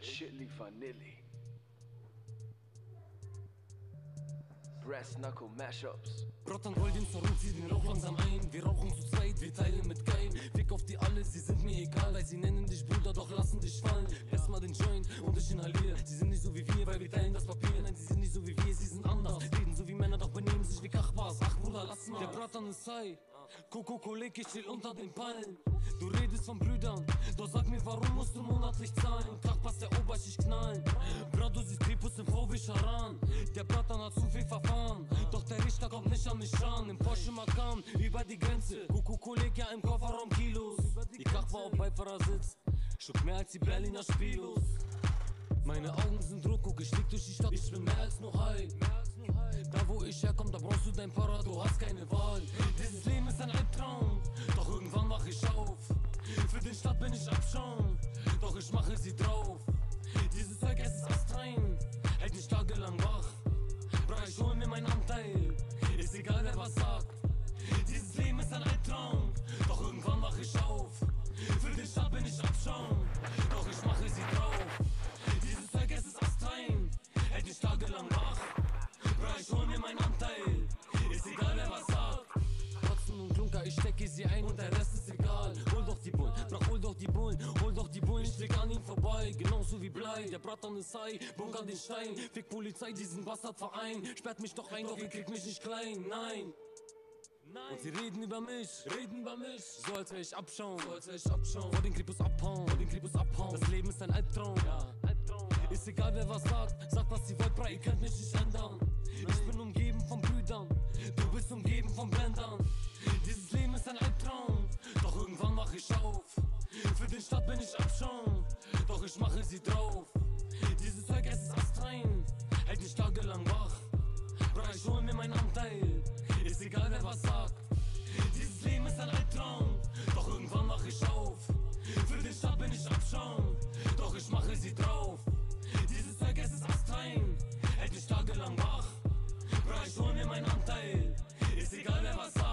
Chili Vanilli. Brass Knuckle Mashups. Roll den Zorro, zieh den Rauch langsam ein. Wir rauchen zu zweit, wir teilen mit keinem. Fick auf die alle, sie sind mir egal, weil sie nennen dich Bruder, doch lassen dich fallen. Lass mal den Joint und ich inhaliere. Sie sind nicht so wie wir, weil wir teilen das Papier. Nein, sie sind nicht so wie wir, sie sind anders. Reden so wie Männer, doch benehmen sich wie Kachbars. Ach Bruder, lass mal. Der Bratan ist high. Coco Kolik, ich chill unter den Palmen. Du redest von Brüdern, mir, warum musst du monatlich zahlen? Kachpass der Oberschicht knallen. Brado sieht Kripus im VW Charan. Der Bratan hat zu viel verfahren. Doch der Richter kommt nicht an mich ran. Im Porsche Macan, über die Grenze. Kolik, ja im Kofferraum Kilos. Die Kach war auf Beifahrersitz. Schuck mehr als die Berliner Spielos. Meine Augen sind ich flieg durch die Stadt, ich mache sie drauf. Dieses Zeug, es ist astrein, hält mich tagelang wach. Bra, ich hol mir meinen Anteil, ist egal wer was sagt. Dieses Leben ist ein Albtraum, doch irgendwann wach ich auf. Für den Stadt bin ich Abschaum, doch ich mache sie drauf. Dieses Zeug, es ist astrein, hält mich tagelang wach. Bra, ich hol mir meinen Anteil, ist egal wer was sagt. Kotzen und Klunker, ich stecke sie ein und der Rest ist egal. Hol doch die Bullen, brach hol doch die Bullen, hol doch die Bullen, vorbei. Genauso wie Blei, der Bratan ist high, bunkern den Stein. Fick Polizei, diesen Bastardverein, sperrt mich doch ein, doch ihr kriegt mich nicht klein, nein. Und sie reden über mich, reden über mich, so als wär ich abschauen, so als wär ich abschauen. Vor den Kripus abhauen, vor den Kripus abhauen. Das Leben ist ein Albtraum, ja, Albtraum. Ist egal wer was sagt, sagt was sie wollt, bra, ihr könnt mich nicht ändern. Ich bin umgeben von Brüdern, du bist umgeben von Blendern. Dieses Leben ist ein Albtraum, doch irgendwann mach ich auf. Für den Stadt bin ich sie drauf. Dieses Zeug, es ist astrein, hält mich tagelang wach. Brauch ich hol mir meinen Anteil, ist egal wer was sagt. Dieses Leben ist ein Albtraum, doch irgendwann mach ich auf. Für den Stadt bin ich Abschaum, doch ich mache sie drauf. Dieses Zeug, es ist astrein, hält mich tagelang wach. Brauch ich hol mir meinen Anteil, ist egal wer was sagt.